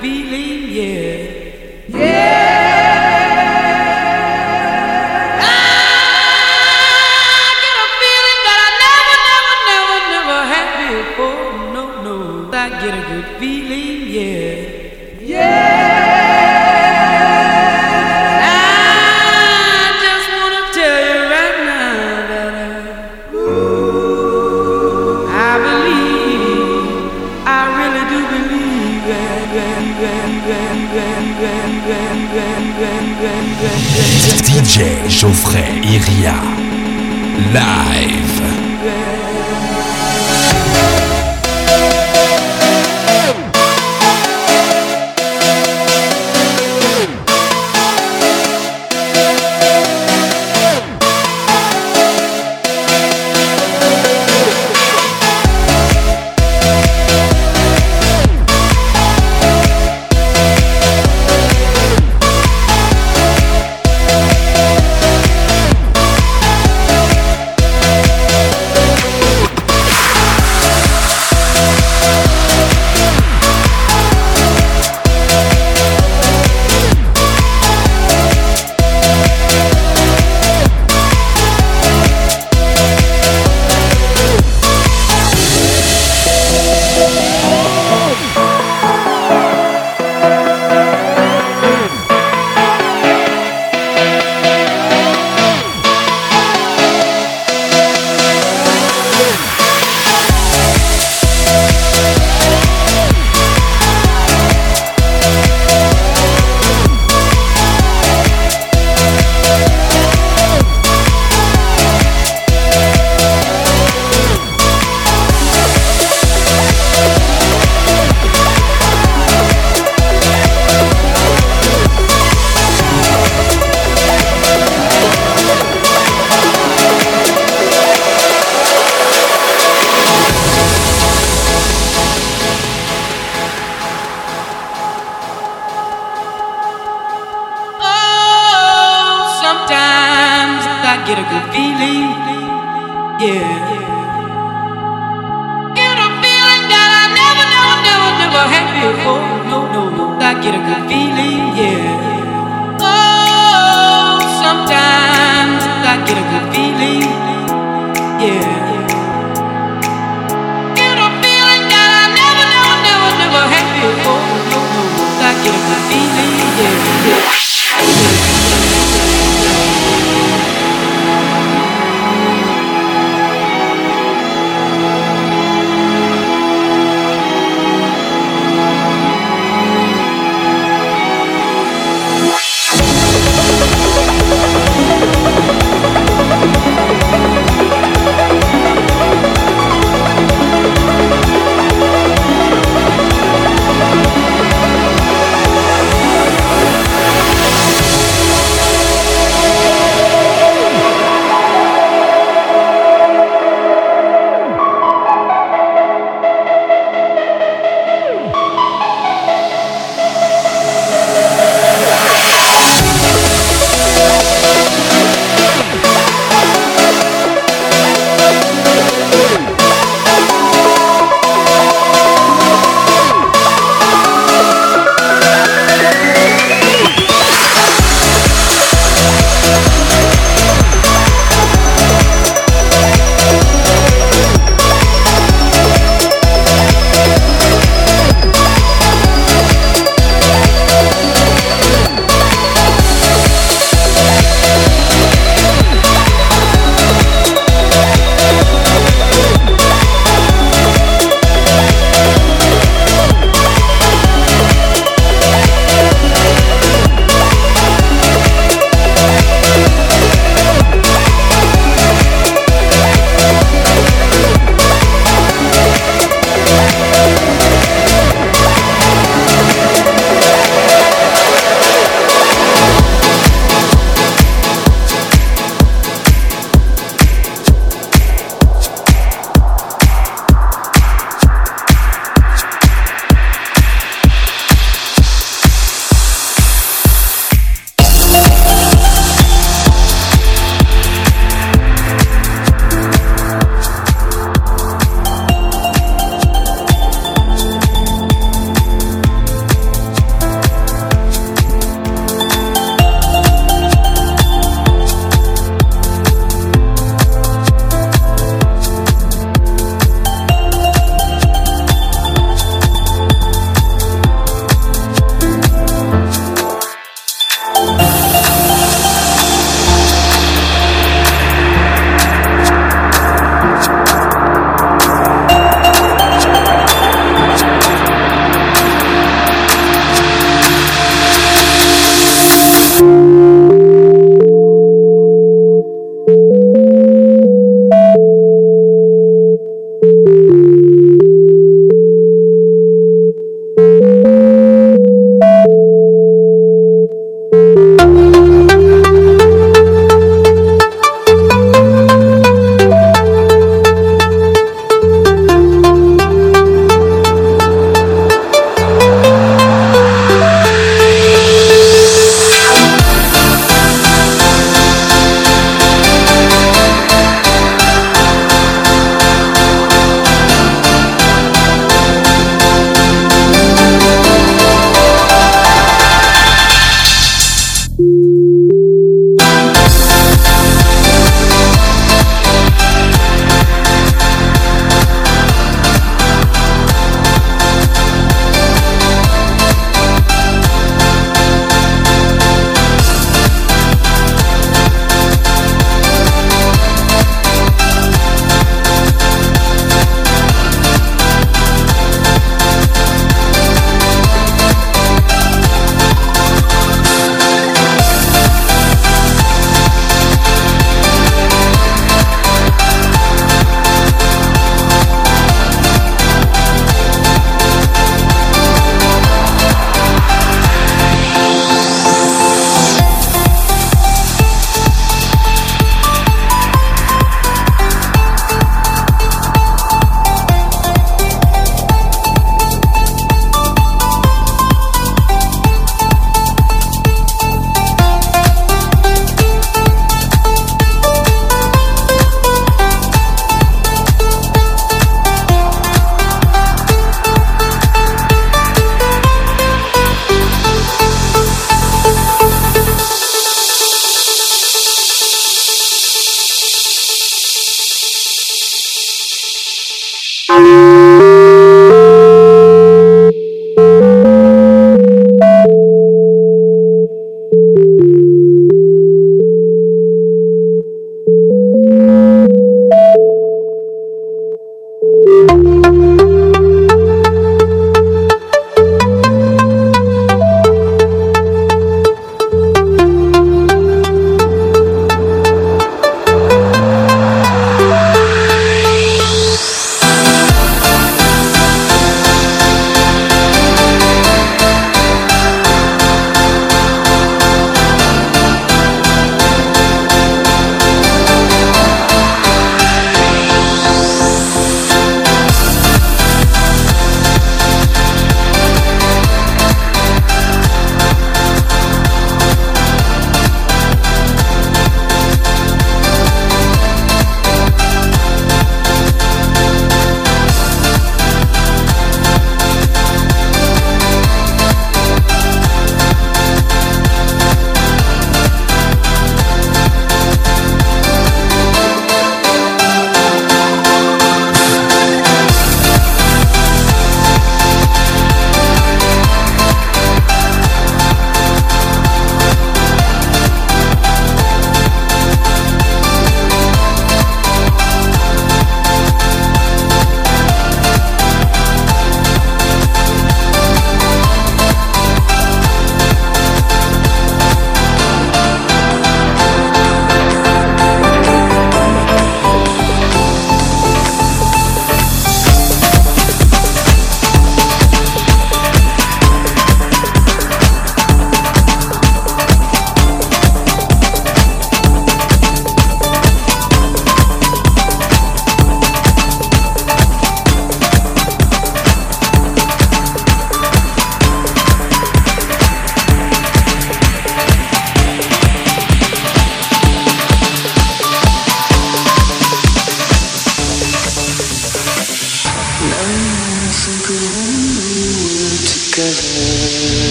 feeling,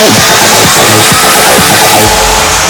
Thank you.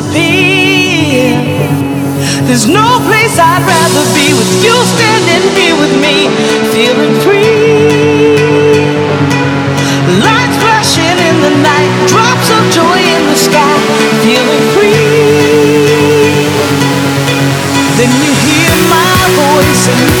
Disappear. There's no place I'd rather be with you standing here with me, feeling free. Lights flashing in the night, drops of joy in the sky, feeling free. Then you hear my voice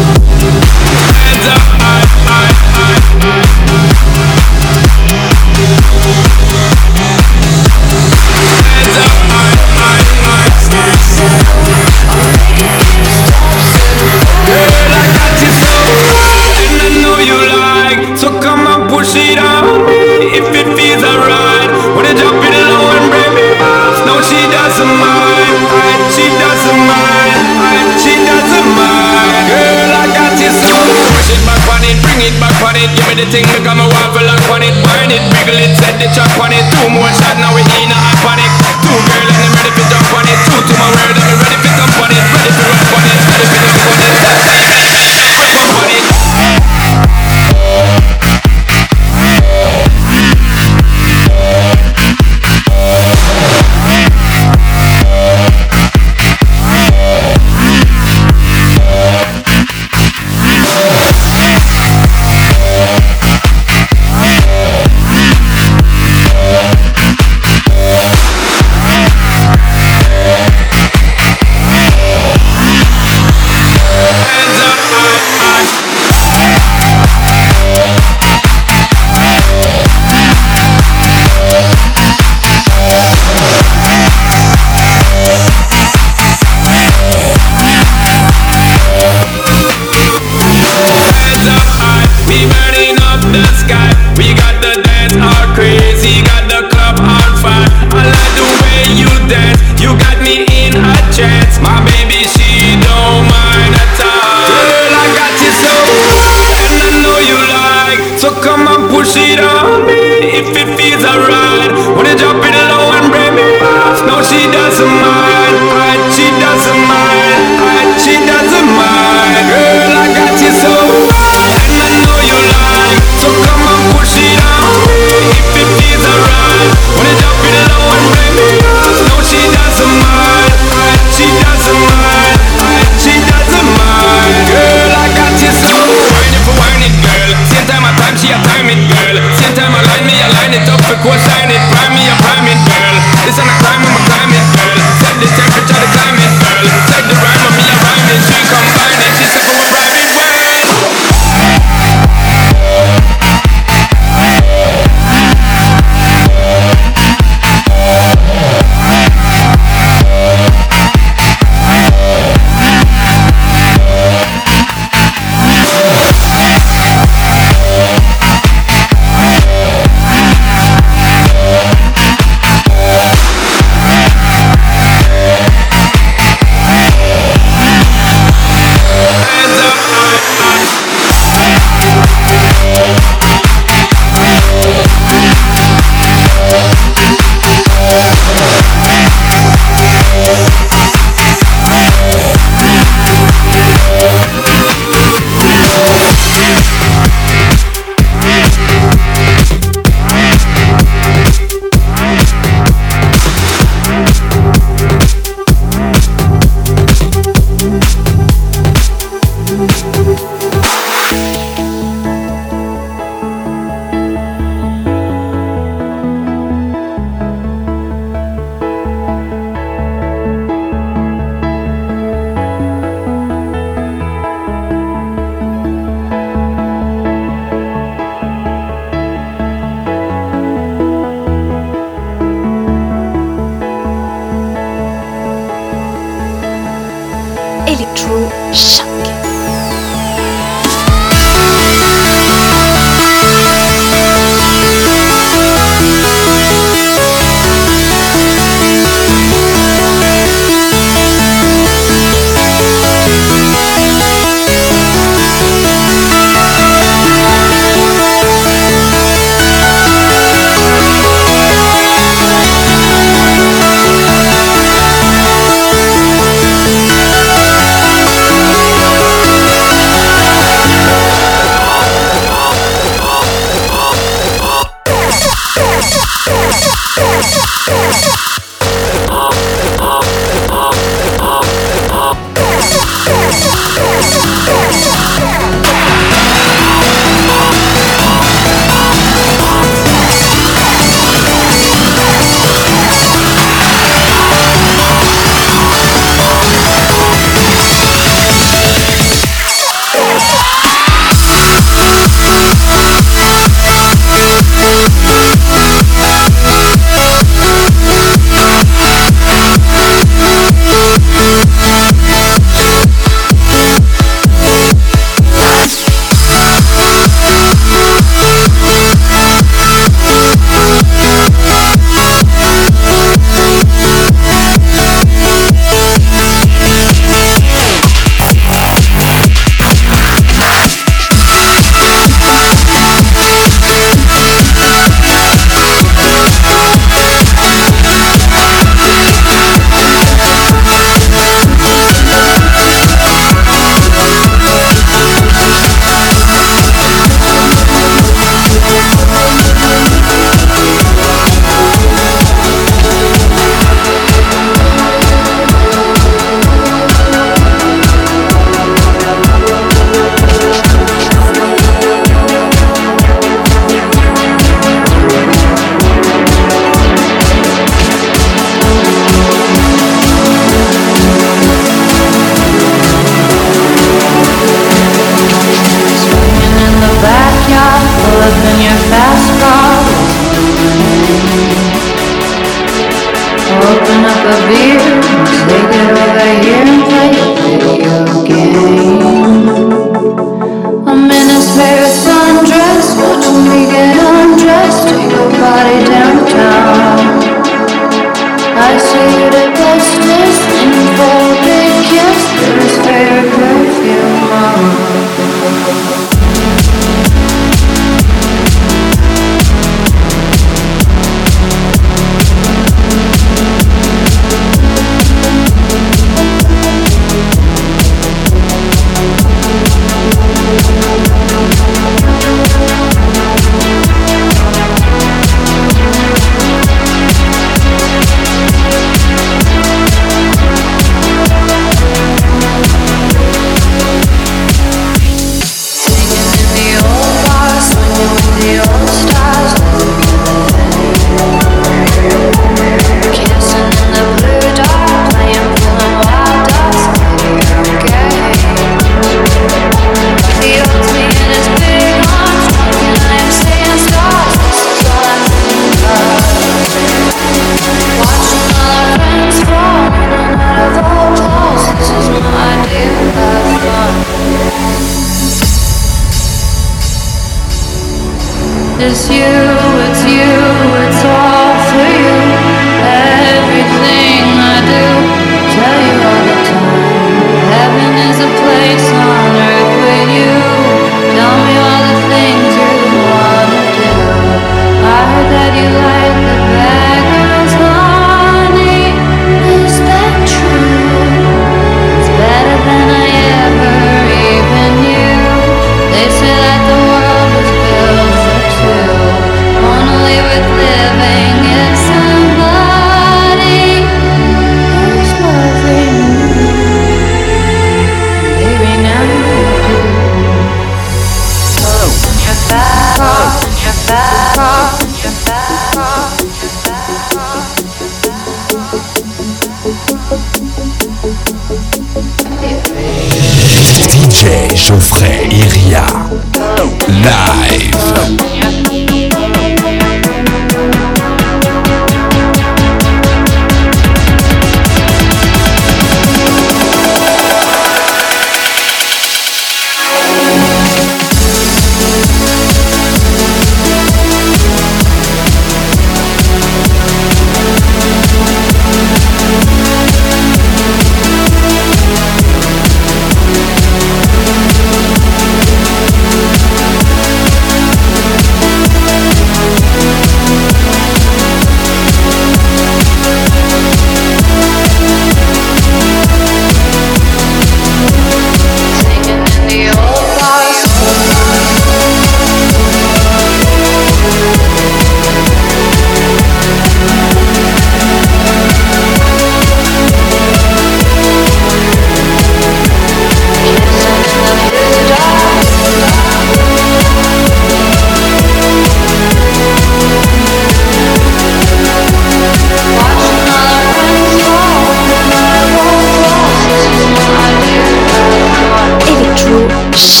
Shh.